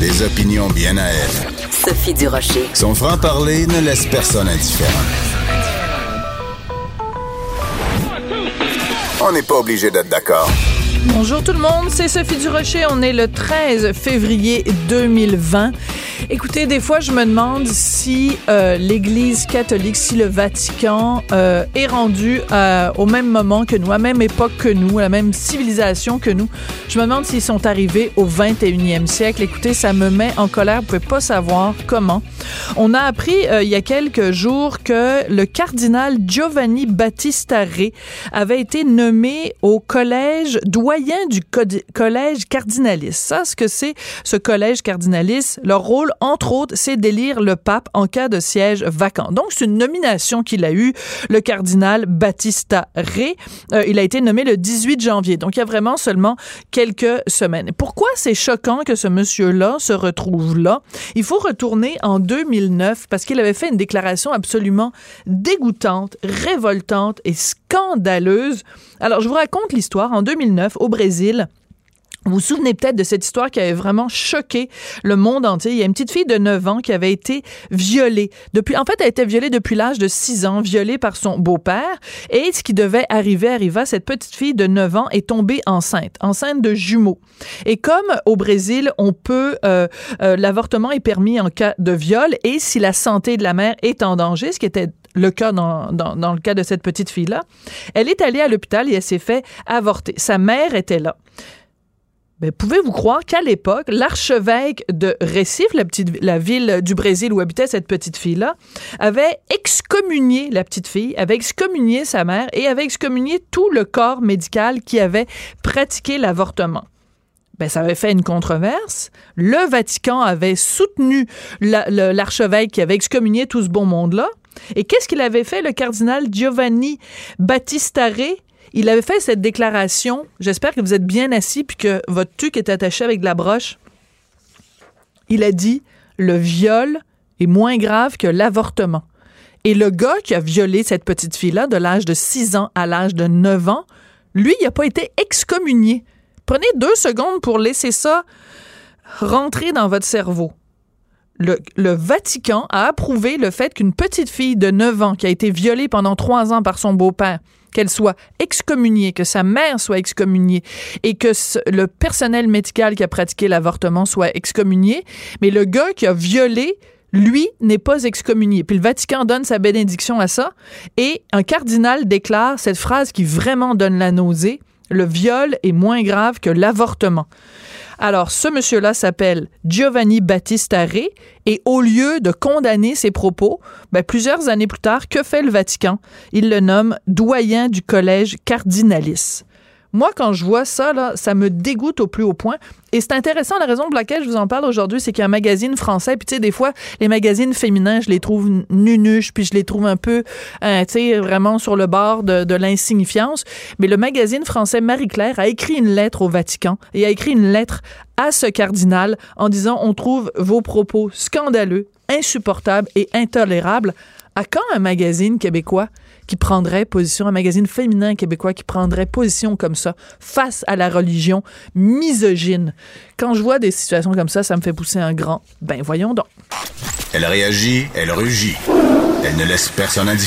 Des opinions bien à elle. Sophie Durocher. Son franc-parler ne laisse personne indifférent. On n'est pas obligé d'être d'accord. Bonjour tout le monde, c'est Sophie Durocher. On est le 13 février 2020. Écoutez, des fois, je me demande si euh, l'Église catholique, si le Vatican euh, est rendu euh, au même moment que nous, à la même époque que nous, à la même civilisation que nous. Je me demande s'ils sont arrivés au 21e siècle. Écoutez, ça me met en colère. Vous pouvez pas savoir comment. On a appris il y a quelques jours que le cardinal Giovanni Battista Re avait été nommé au collège doyen du collège cardinaliste. Ça, ce que c'est, ce collège cardinaliste, leur rôle entre autres, c'est d'élire le pape en cas de siège vacant. Donc, c'est une nomination qu'il a eue, le cardinal Battista Re. Euh, il a été nommé le 18 janvier. Donc, il y a vraiment seulement quelques semaines. Pourquoi c'est choquant que ce monsieur-là se retrouve là? Il faut retourner en 2009 parce qu'il avait fait une déclaration absolument dégoûtante, révoltante et scandaleuse. Alors, je vous raconte l'histoire. En 2009, au Brésil, vous vous souvenez peut-être de cette histoire qui avait vraiment choqué le monde entier. Il y a une petite fille de 9 ans qui avait été violée. Depuis, en fait, elle été violée depuis l'âge de 6 ans, violée par son beau-père. Et ce qui devait arriver arriva. Cette petite fille de 9 ans est tombée enceinte, enceinte de jumeaux. Et comme au Brésil, on peut, euh, euh, l'avortement est permis en cas de viol et si la santé de la mère est en danger, ce qui était le cas dans, dans, dans, le cas de cette petite fille-là, elle est allée à l'hôpital et elle s'est fait avorter. Sa mère était là. Ben, pouvez-vous croire qu'à l'époque, l'archevêque de Recife, la, petite, la ville du Brésil où habitait cette petite fille-là, avait excommunié la petite fille, avait excommunié sa mère et avait excommunié tout le corps médical qui avait pratiqué l'avortement. Ben, ça avait fait une controverse. Le Vatican avait soutenu l'archevêque qui avait excommunié tout ce bon monde-là. Et qu'est-ce qu'il avait fait, le cardinal Giovanni Battistare? Il avait fait cette déclaration. J'espère que vous êtes bien assis puis que votre tuque est attaché avec de la broche. Il a dit le viol est moins grave que l'avortement. Et le gars qui a violé cette petite fille-là de l'âge de 6 ans à l'âge de 9 ans, lui, il n'a pas été excommunié. Prenez deux secondes pour laisser ça rentrer dans votre cerveau. Le, le, Vatican a approuvé le fait qu'une petite fille de 9 ans qui a été violée pendant trois ans par son beau-père, qu'elle soit excommuniée, que sa mère soit excommuniée et que le personnel médical qui a pratiqué l'avortement soit excommunié, mais le gars qui a violé lui n'est pas excommunié. Puis le Vatican donne sa bénédiction à ça et un cardinal déclare cette phrase qui vraiment donne la nausée, le viol est moins grave que l'avortement. Alors, ce monsieur-là s'appelle Giovanni Battista Re et au lieu de condamner ses propos, ben, plusieurs années plus tard, que fait le Vatican? Il le nomme doyen du collège cardinalis. Moi, quand je vois ça, là, ça me dégoûte au plus haut point. Et c'est intéressant, la raison pour laquelle je vous en parle aujourd'hui, c'est qu'il y a un magazine français, puis tu sais, des fois, les magazines féminins, je les trouve nunuches, puis je les trouve un peu, euh, tu sais, vraiment sur le bord de, de l'insignifiance. Mais le magazine français Marie-Claire a écrit une lettre au Vatican et a écrit une lettre à ce cardinal en disant on trouve vos propos scandaleux, insupportables et intolérables. À quand un magazine québécois qui prendrait position, un magazine féminin québécois qui prendrait position comme ça face à la religion misogyne? Quand je vois des situations comme ça, ça me fait pousser un grand. Ben voyons donc. Elle réagit, elle rugit. Elle ne laisse personne indifférent.